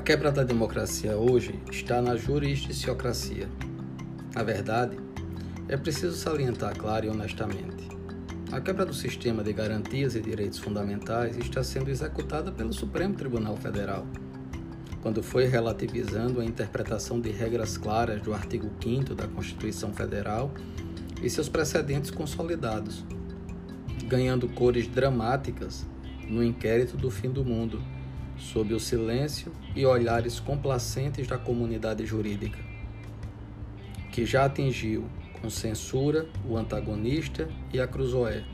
quebra da democracia hoje está na jurisdiciocracia. Na verdade, é preciso salientar claro e honestamente. A quebra do sistema de garantias e direitos fundamentais está sendo executada pelo Supremo Tribunal Federal, quando foi relativizando a interpretação de regras claras do artigo 5 da Constituição Federal e seus precedentes consolidados, ganhando cores dramáticas no inquérito do fim do mundo sob o silêncio e olhares complacentes da comunidade jurídica, que já atingiu com censura o antagonista e a Cruzoé,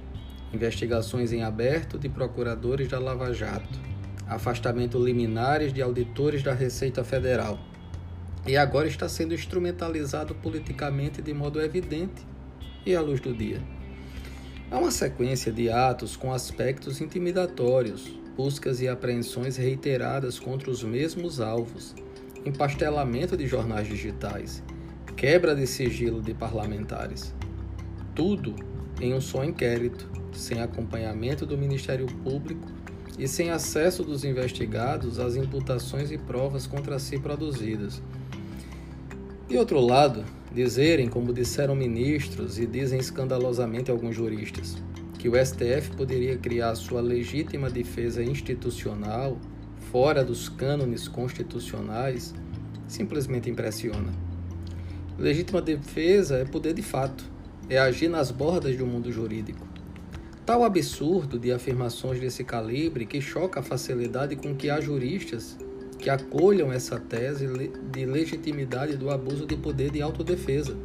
investigações em aberto de procuradores da Lava Jato, afastamento liminares de auditores da Receita Federal, e agora está sendo instrumentalizado politicamente de modo evidente e à luz do dia. Há uma sequência de atos com aspectos intimidatórios, buscas e apreensões reiteradas contra os mesmos alvos, empastelamento de jornais digitais, quebra de sigilo de parlamentares. Tudo em um só inquérito, sem acompanhamento do Ministério Público e sem acesso dos investigados às imputações e provas contra si produzidas. De outro lado, dizerem, como disseram ministros e dizem escandalosamente alguns juristas, que o STF poderia criar sua legítima defesa institucional fora dos cânones constitucionais simplesmente impressiona. Legítima defesa é poder de fato, é agir nas bordas do mundo jurídico. Tal absurdo de afirmações desse calibre que choca a facilidade com que há juristas que acolham essa tese de legitimidade do abuso de poder de autodefesa.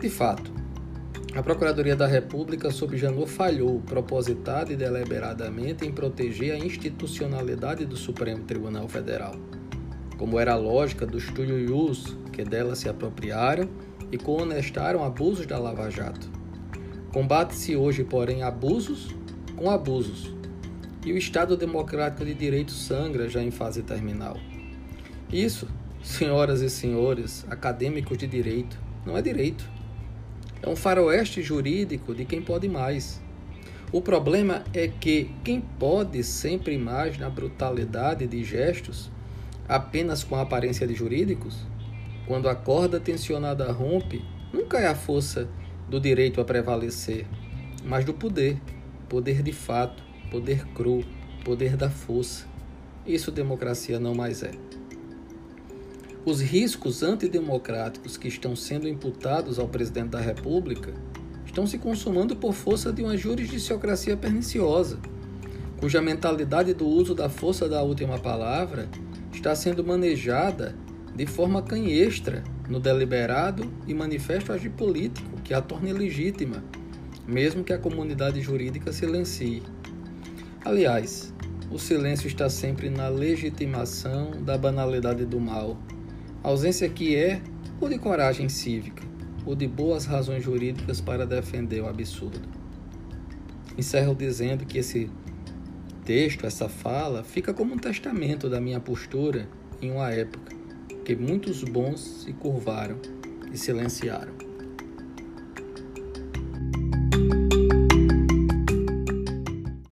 De fato, a Procuradoria da República, sob Janot, falhou propositada e deliberadamente em proteger a institucionalidade do Supremo Tribunal Federal, como era a lógica dos tuiuius que dela se apropriaram e coonestaram abusos da Lava Jato. Combate-se hoje, porém, abusos com abusos, e o Estado Democrático de Direito sangra já em fase terminal. Isso, senhoras e senhores acadêmicos de direito, não é direito é um faroeste jurídico de quem pode mais. O problema é que quem pode sempre mais na brutalidade de gestos, apenas com a aparência de jurídicos, quando a corda tensionada rompe, nunca é a força do direito a prevalecer, mas do poder, poder de fato, poder cru, poder da força. Isso democracia não mais é. Os riscos antidemocráticos que estão sendo imputados ao presidente da República estão se consumando por força de uma jurisdiciocracia perniciosa, cuja mentalidade do uso da força da última palavra está sendo manejada de forma canhestra no deliberado e manifesto agir político que a torna ilegítima, mesmo que a comunidade jurídica silencie. Aliás, o silêncio está sempre na legitimação da banalidade do mal ausência que é ou de coragem cívica, ou de boas razões jurídicas para defender o absurdo. Encerro dizendo que esse texto, essa fala, fica como um testamento da minha postura em uma época que muitos bons se curvaram e silenciaram.